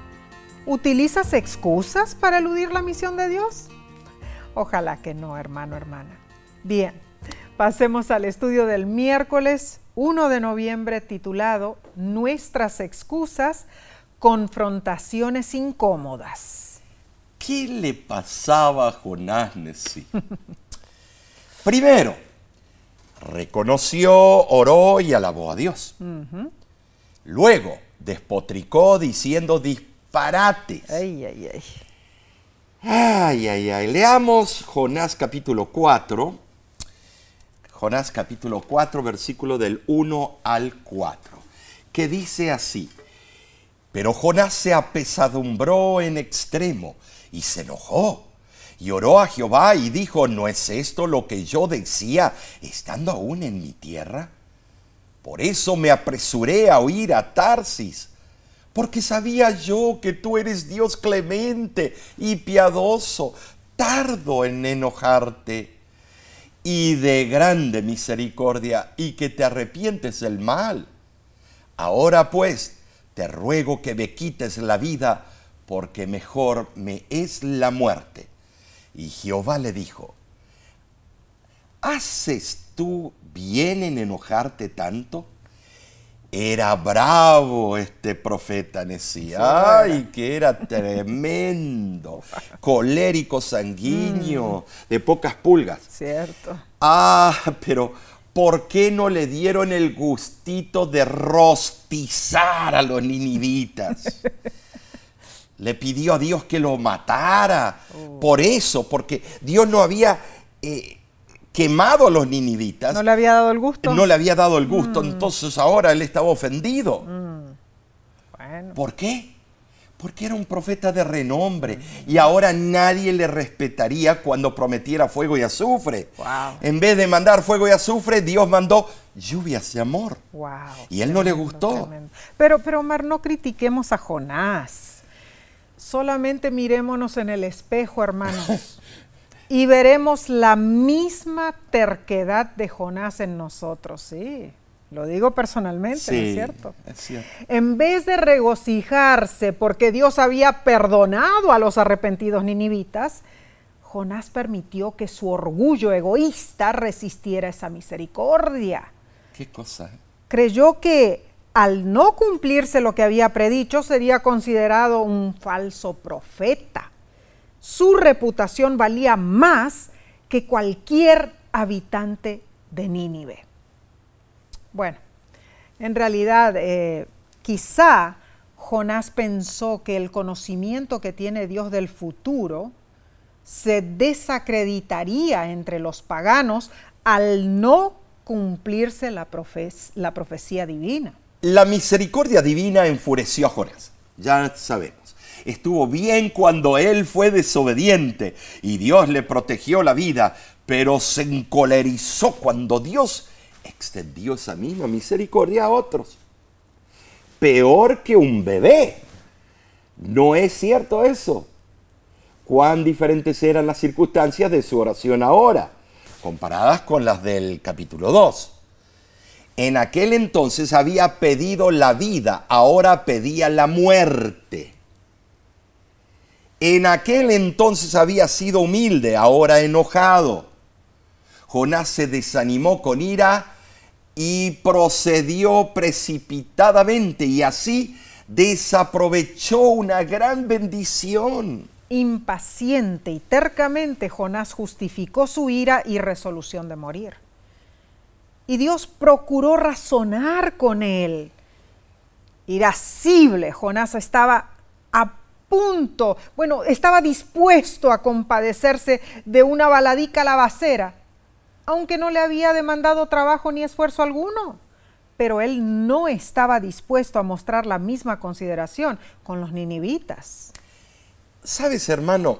¿Utilizas excusas para eludir la misión de Dios? Ojalá que no, hermano, hermana. Bien, pasemos al estudio del miércoles 1 de noviembre titulado Nuestras excusas, confrontaciones incómodas. ¿Qué le pasaba a Jonás? Primero, reconoció, oró y alabó a Dios. Luego, despotricó diciendo disparates. Ay, ay, ay. Ay, ay, ay. Leamos Jonás capítulo 4. Jonás capítulo 4, versículo del 1 al 4, que dice así. Pero Jonás se apesadumbró en extremo y se enojó. Y oró a Jehová y dijo, ¿no es esto lo que yo decía estando aún en mi tierra? Por eso me apresuré a oír a Tarsis, porque sabía yo que tú eres Dios clemente y piadoso, tardo en enojarte y de grande misericordia y que te arrepientes del mal. Ahora pues, te ruego que me quites la vida, porque mejor me es la muerte. Y Jehová le dijo, ¿haces tú bien en enojarte tanto? Era bravo este profeta, decía. Ay, que era tremendo. Colérico, sanguíneo, de pocas pulgas. Cierto. Ah, pero ¿por qué no le dieron el gustito de rostizar a los ninivitas? le pidió a Dios que lo matara. Por eso, porque Dios no había eh, quemado a los ninivitas. ¿No le había dado el gusto? No le había dado el gusto, entonces ahora él estaba ofendido. Bueno, ¿Por qué? Porque era un profeta de renombre y ahora nadie le respetaría cuando prometiera fuego y azufre. Wow. En vez de mandar fuego y azufre, Dios mandó lluvias de amor. wow. Y él no le gustó. tremendo. Pero, pero Omar, no critiquemos a Jonás. Solamente mirémonos en el espejo, hermanos, y veremos la misma terquedad de Jonás en nosotros, sí. Lo digo personalmente, ¿no es cierto? es cierto. En vez de regocijarse porque Dios había perdonado a los arrepentidos ninivitas, Jonás permitió que su orgullo egoísta resistiera esa misericordia. ¿Qué cosa? eh? Creyó que al no cumplirse lo que había predicho sería considerado un falso profeta. Su reputación valía más que cualquier habitante de Nínive. Bueno, en realidad, eh, quizá Jonás pensó que el conocimiento que tiene Dios del futuro se desacreditaría entre los paganos al no cumplirse la, la profecía divina. La misericordia divina enfureció a Jonás. Ya sabemos. Estuvo bien cuando él fue desobediente y Dios le protegió la vida, pero se encolerizó cuando Dios extendió esa misma misericordia a otros. Peor que un bebé. ¿No es cierto eso? Cuán diferentes eran las circunstancias de su oración ahora, comparadas con las del capítulo 2. En aquel entonces había pedido la vida, ahora pedía la muerte. En aquel entonces había sido humilde, ahora enojado. Jonás se desanimó con ira y procedió precipitadamente y así desaprovechó una gran bendición. Impaciente y tercamente Jonás justificó su ira y resolución de morir. Y Dios procuró razonar con él. Irascible, Jonás estaba a punto, bueno, estaba dispuesto a compadecerse de una baladica lavacera, aunque no le había demandado trabajo ni esfuerzo alguno. Pero él no estaba dispuesto a mostrar la misma consideración con los ninivitas. Sabes, hermano,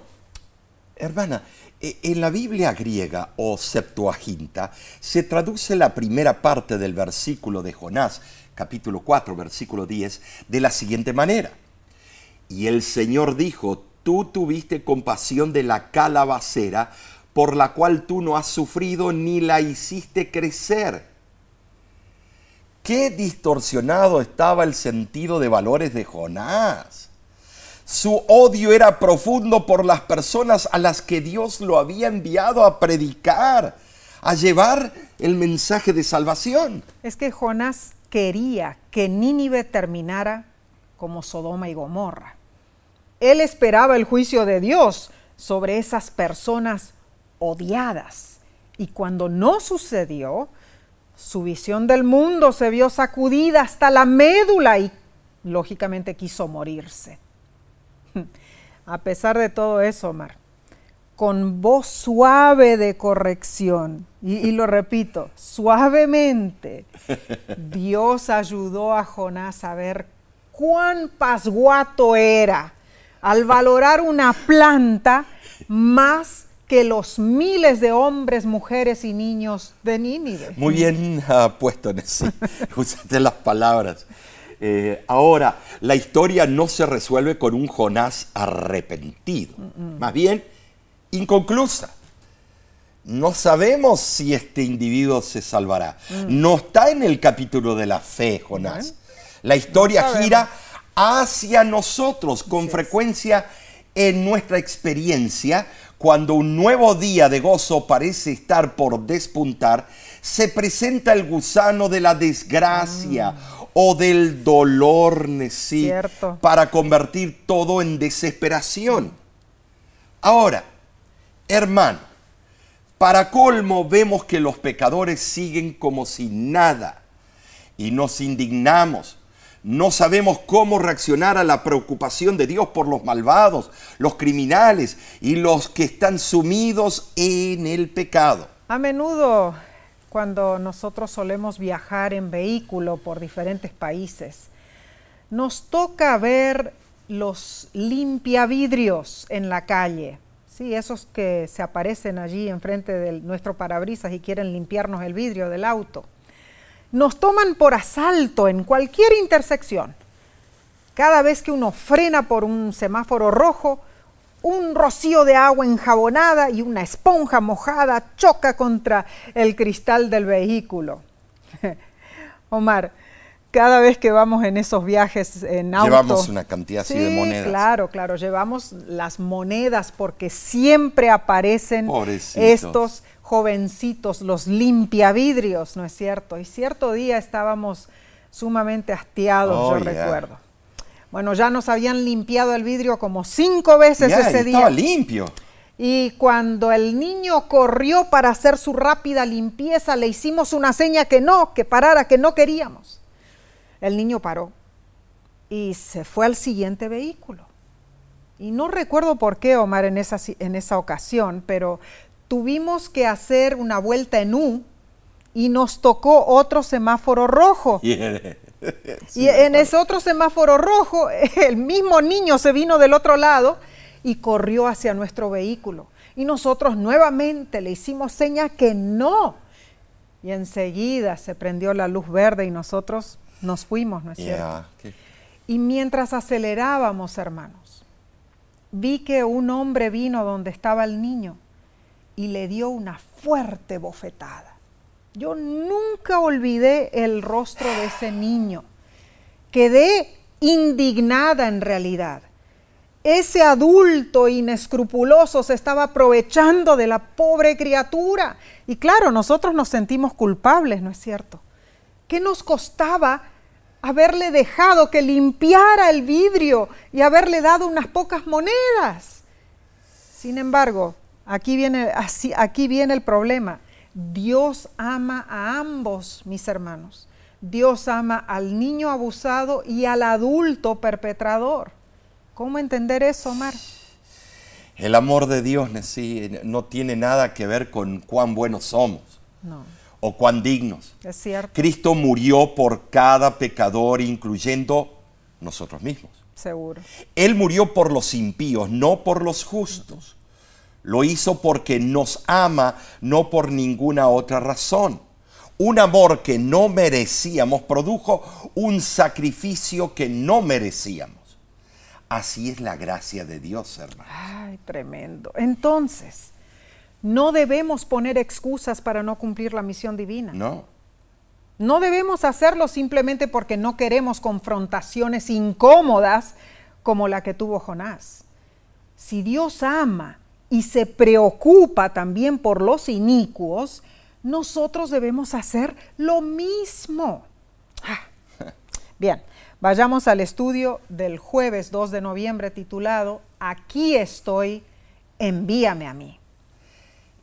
hermana, e- en la Biblia griega o Septuaginta se traduce la primera parte del versículo de Jonás, capítulo 4, versículo 10, de la siguiente manera. Y el Señor dijo, tú tuviste compasión de la calabacera, por la cual tú no has sufrido ni la hiciste crecer. Qué distorsionado estaba el sentido de valores de Jonás. Su odio era profundo por las personas a las que Dios lo había enviado a predicar, a llevar el mensaje de salvación. Es que Jonás quería que Nínive terminara como Sodoma y Gomorra. Él esperaba el juicio de Dios sobre esas personas odiadas. Y cuando no sucedió, su visión del mundo se vio sacudida hasta la médula y lógicamente quiso morirse. A pesar de todo eso, Omar, con voz suave de corrección, y, y lo repito, suavemente, Dios ayudó a Jonás a ver cuán pasguato era al valorar una planta más que los miles de hombres, mujeres y niños de Nínive. Muy bien ah, puesto, Nessie. Usaste las palabras. Eh, ahora, la historia no se resuelve con un Jonás arrepentido. Más bien, inconclusa. No sabemos si este individuo se salvará. No está en el capítulo de la fe, Jonás. La historia gira hacia nosotros con frecuencia en nuestra experiencia. Cuando un nuevo día de gozo parece estar por despuntar, se presenta el gusano de la desgracia mm. o del dolor ¿sí? para convertir todo en desesperación. Ahora, hermano, para colmo vemos que los pecadores siguen como si nada y nos indignamos. No sabemos cómo reaccionar a la preocupación de Dios por los malvados, los criminales y los que están sumidos en el pecado. A menudo cuando nosotros solemos viajar en vehículo por diferentes países, nos toca ver los limpiavidrios en la calle, ¿sí? esos que se aparecen allí enfrente de nuestro parabrisas y quieren limpiarnos el vidrio del auto. Nos toman por asalto en cualquier intersección. Cada vez que uno frena por un semáforo rojo, un rocío de agua enjabonada y una esponja mojada choca contra el cristal del vehículo. Omar, cada vez que vamos en esos viajes en auto. Llevamos una cantidad así de monedas. Claro, claro, llevamos las monedas porque siempre aparecen estos jovencitos, los limpiavidrios, ¿no es cierto? Y cierto día estábamos sumamente hastiados, yo oh, recuerdo. Bueno, ya nos habían limpiado el vidrio como cinco veces ese día. Estaba limpio. Y cuando el niño corrió para hacer su rápida limpieza, le hicimos una seña que no, que parara, que no queríamos. El niño paró y se fue al siguiente vehículo. Y no recuerdo por qué, Omar, en esa, en esa ocasión, pero tuvimos que hacer una vuelta en U y nos tocó otro semáforo rojo. y en ese otro semáforo rojo, el mismo niño se vino del otro lado y corrió hacia nuestro vehículo. Y nosotros nuevamente le hicimos seña que no. Y enseguida se prendió la luz verde y nosotros nos fuimos, ¿no es cierto? Y mientras acelerábamos, hermanos, vi que un hombre vino donde estaba el niño y le dio una fuerte bofetada. Yo nunca olvidé el rostro de ese niño. Quedé indignada en realidad. Ese adulto inescrupuloso se estaba aprovechando de la pobre criatura. Y claro, nosotros nos sentimos culpables, ¿no es cierto? ¿Qué nos costaba haberle dejado que limpiara el vidrio y haberle dado unas pocas monedas? Sin embargo, aquí viene, aquí viene el problema Dios ama a ambos, mis hermanos. Dios ama al niño abusado y al adulto perpetrador. ¿Cómo entender eso, Omar? El amor de Dios no tiene nada que ver con cuán buenos somos o cuán dignos. Es cierto. Cristo murió por cada pecador, incluyendo nosotros mismos. Seguro. Él murió por los impíos, no por los justos. Lo hizo porque nos ama, no por ninguna otra razón. Un amor que no merecíamos produjo un sacrificio que no merecíamos. Así es la gracia de Dios, hermano. Ay, tremendo. Entonces, no debemos poner excusas para no cumplir la misión divina. No. No debemos hacerlo simplemente porque no queremos confrontaciones incómodas como la que tuvo Jonás. Si Dios ama y se preocupa también por los inicuos, nosotros debemos hacer lo mismo. Ah, bien, vayamos al estudio del jueves 2 de noviembre titulado Aquí estoy, envíame a mí.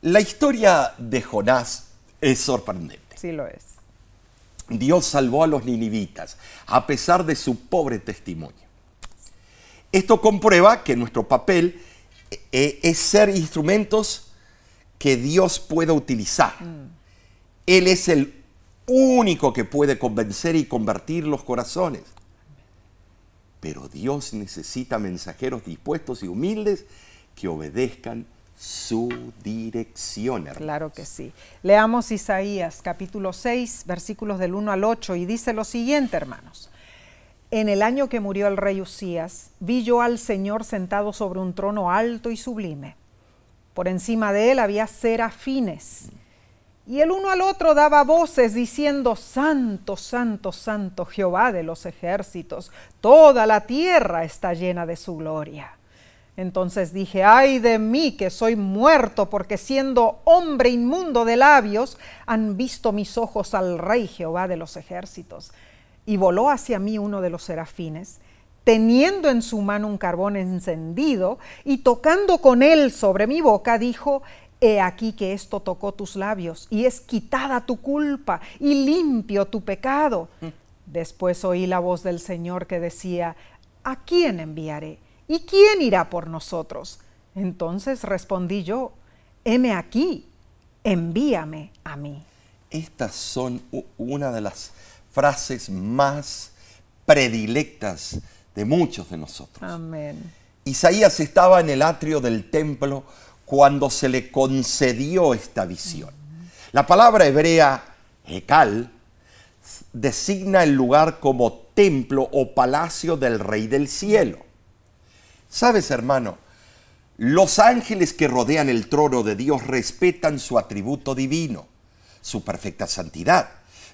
La historia de Jonás es sorprendente. Sí lo es. Dios salvó a los ninivitas a pesar de su pobre testimonio. Esto comprueba que nuestro papel es ser instrumentos que Dios pueda utilizar. Mm. Él es el único que puede convencer y convertir los corazones. Pero Dios necesita mensajeros dispuestos y humildes que obedezcan su dirección. Claro que sí. Leamos Isaías capítulo 6, versículos del 1 al 8 y dice lo siguiente, hermanos. En el año que murió el rey Usías, vi yo al Señor sentado sobre un trono alto y sublime. Por encima de él había serafines, Y el uno al otro daba voces diciendo, Santo, Santo, Santo Jehová de los ejércitos, toda la tierra está llena de su gloria. Entonces dije, ay de mí que soy muerto, porque siendo hombre inmundo de labios, han visto mis ojos al Rey Jehová de los ejércitos. Y voló hacia mí uno de los serafines, teniendo en su mano un carbón encendido, y tocando con él sobre mi boca, dijo, He aquí que esto tocó tus labios, y es quitada tu culpa, y limpio tu pecado. Mm. Después oí la voz del Señor que decía, ¿A quién enviaré? ¿Y quién irá por nosotros? Entonces respondí yo, heme aquí, envíame a mí. Estas son una de las frases más predilectas de muchos de nosotros. Amén. Isaías estaba en el atrio del templo cuando se le concedió esta visión. La palabra hebrea Hekal designa el lugar como templo o palacio del rey del cielo. Sabes, hermano, los ángeles que rodean el trono de Dios respetan su atributo divino, su perfecta santidad.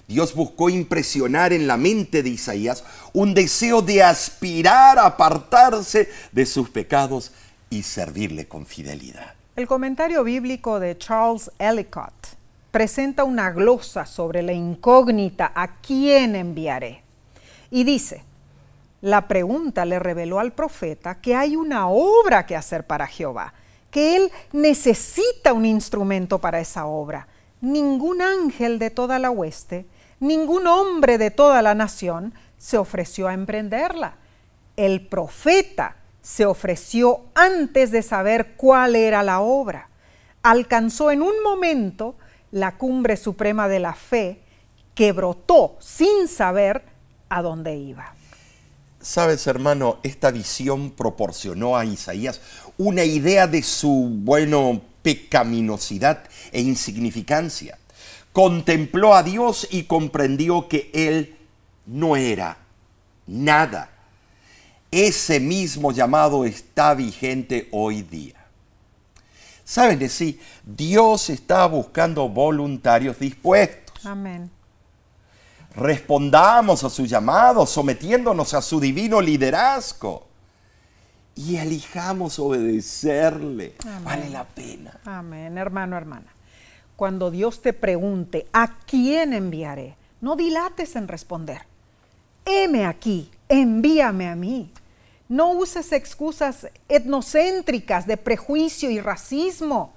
Dios buscó impresionar en la mente de Isaías un deseo de aspirar a apartarse de sus pecados y servirle con fidelidad. El comentario bíblico de Charles Ellicott presenta una glosa sobre la incógnita a quién enviaré. Y dice, la pregunta le reveló al profeta que hay una obra que hacer para Jehová, que él necesita un instrumento para esa obra. Ningún ángel de toda la hueste, ningún hombre de toda la nación se ofreció a emprenderla. El profeta se ofreció antes de saber cuál era la obra. Alcanzó en un momento la cumbre suprema de la fe que brotó sin saber a dónde iba. Sabes, hermano, esta visión proporcionó a Isaías una idea de su, bueno, pecaminosidad e insignificancia. Contempló a Dios y comprendió que Él no era nada. Ese mismo llamado está vigente hoy día. ¿Saben? Sí, Dios está buscando voluntarios dispuestos. Amén respondamos a su llamado, sometiéndonos a su divino liderazgo. Y elijamos obedecerle. Vale la pena. Amén, hermano, hermana. Cuando Dios te pregunte, ¿a quién enviaré? No dilates en responder. Heme aquí, envíame a mí. No uses excusas etnocéntricas de prejuicio y racismo.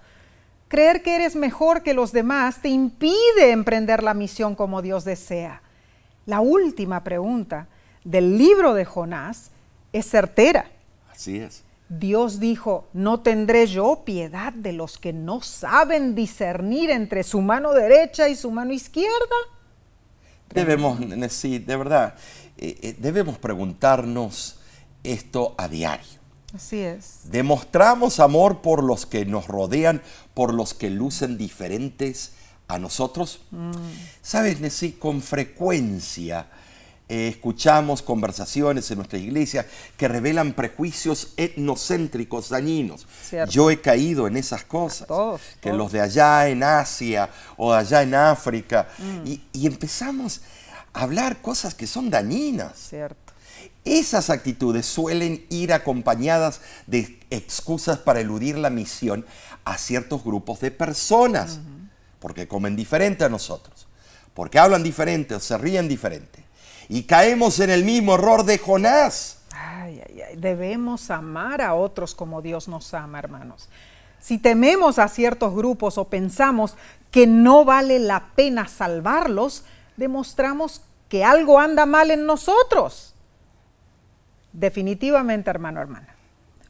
Creer que eres mejor que los demás te impide emprender la misión como Dios desea la última pregunta del libro de Jonás es certera. Así es. Dios dijo, ¿no tendré yo piedad de los que no saben discernir entre su mano derecha y su mano izquierda? Debemos, sí, de verdad, eh, eh, debemos preguntarnos esto a diario. Así es. ¿Demostramos amor por los que nos rodean, por los que lucen diferentes a nosotros. Mm. Sabes, Nessie, con frecuencia eh, escuchamos conversaciones en nuestra iglesia que revelan prejuicios etnocéntricos dañinos. Yo he caído en esas cosas. que los de allá en Asia o de allá en África. Mm. Y, empezamos a hablar cosas que son dañinas. Cierto. Esas actitudes suelen ir acompañadas de excusas para eludir la misión a ciertos grupos de personas porque comen diferente a nosotros, porque hablan diferente o se ríen diferente. Y caemos en el mismo error de Jonás. Ay, ay, ay. Debemos amar a otros como Dios nos ama, hermanos. Si tememos a ciertos grupos o pensamos que no vale la pena salvarlos, demostramos que algo anda mal en nosotros. Definitivamente, hermano, hermana.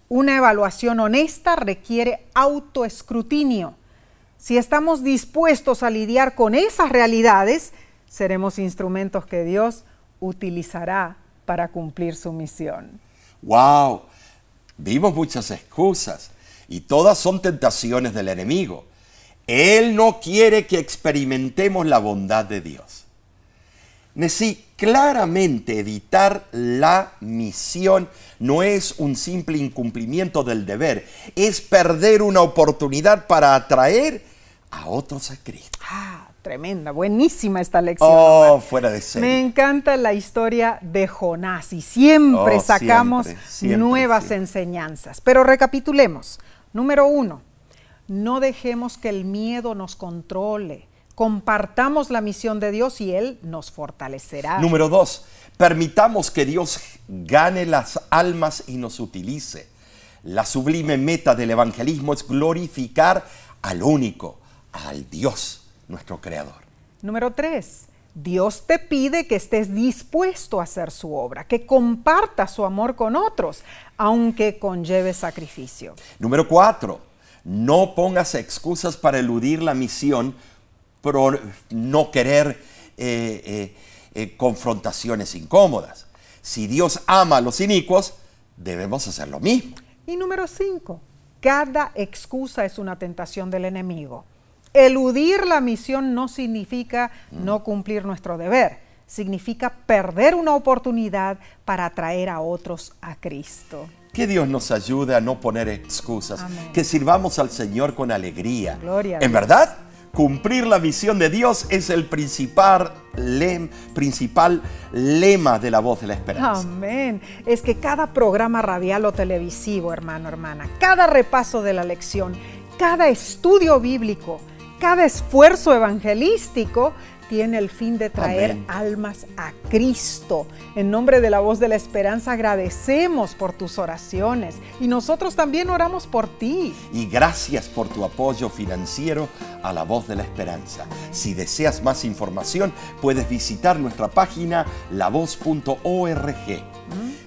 Una evaluación honesta requiere autoescrutinio si estamos dispuestos a lidiar con esas realidades, seremos instrumentos que Dios utilizará para cumplir su misión. ¡Wow! Vimos muchas excusas y todas son tentaciones del enemigo. Él no quiere que experimentemos la bondad de Dios. Nesí, claramente evitar la misión no es un simple incumplimiento del deber, es perder una oportunidad para atraer a otros a Cristo. Ah, tremenda, buenísima esta lección. Oh, Omar. fuera de serie. Me encanta la historia de Jonás y siempre Oh, sacamos siempre, siempre, nuevas siempre. enseñanzas. Pero recapitulemos. Número uno, no dejemos que el miedo nos controle. Compartamos la misión de Dios y Él nos fortalecerá. Número dos, permitamos que Dios gane las almas y nos utilice. La sublime meta del evangelismo es glorificar al único, al Dios, nuestro Creador. Número tres, Dios te pide que estés dispuesto a hacer su obra, que compartas su amor con otros, aunque conlleve sacrificio. Número cuatro, no pongas excusas para eludir la misión por no querer eh, eh, eh, confrontaciones incómodas. Si Dios ama a los inicuos, debemos hacer lo mismo. Y número cinco, cada excusa es una tentación del enemigo. Eludir la misión no significa no cumplir nuestro deber, significa perder una oportunidad para atraer a otros a Cristo. Que Dios nos ayude a no poner excusas, Amén. que sirvamos al Señor con alegría. Gloria a en verdad, cumplir la misión de Dios es el principal, lem- principal lema de la voz de la esperanza. Amén. Es que cada programa radial o televisivo, hermano, hermana, cada repaso de la lección, cada estudio bíblico, cada esfuerzo evangelístico tiene el fin de traer Amén. almas a Cristo. En nombre de la voz de la esperanza agradecemos por tus oraciones y nosotros también oramos por ti. Y gracias por tu apoyo financiero a la voz de la esperanza. Si deseas más información, puedes visitar nuestra página lavoz.org.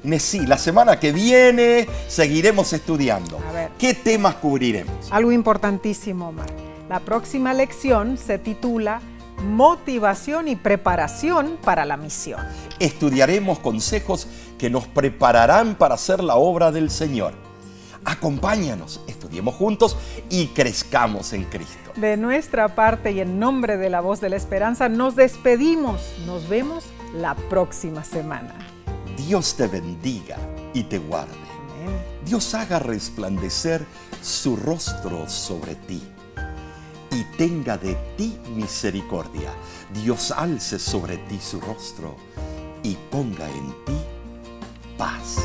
Nesí, la semana que viene seguiremos estudiando. A ver. ¿Qué temas cubriremos? Algo importantísimo, Omar. La próxima lección se titula Motivación y preparación para la misión. estudiaremos consejos que nos prepararán para hacer la obra del Señor. Acompáñanos, estudiemos juntos y crezcamos en Cristo. De nuestra parte y en nombre de la voz de la esperanza, nos despedimos. Nos vemos la próxima semana. Dios te bendiga y te guarde. Amén. Dios haga resplandecer su rostro sobre ti y tenga de ti misericordia. Dios alce sobre ti su rostro y ponga en ti paz.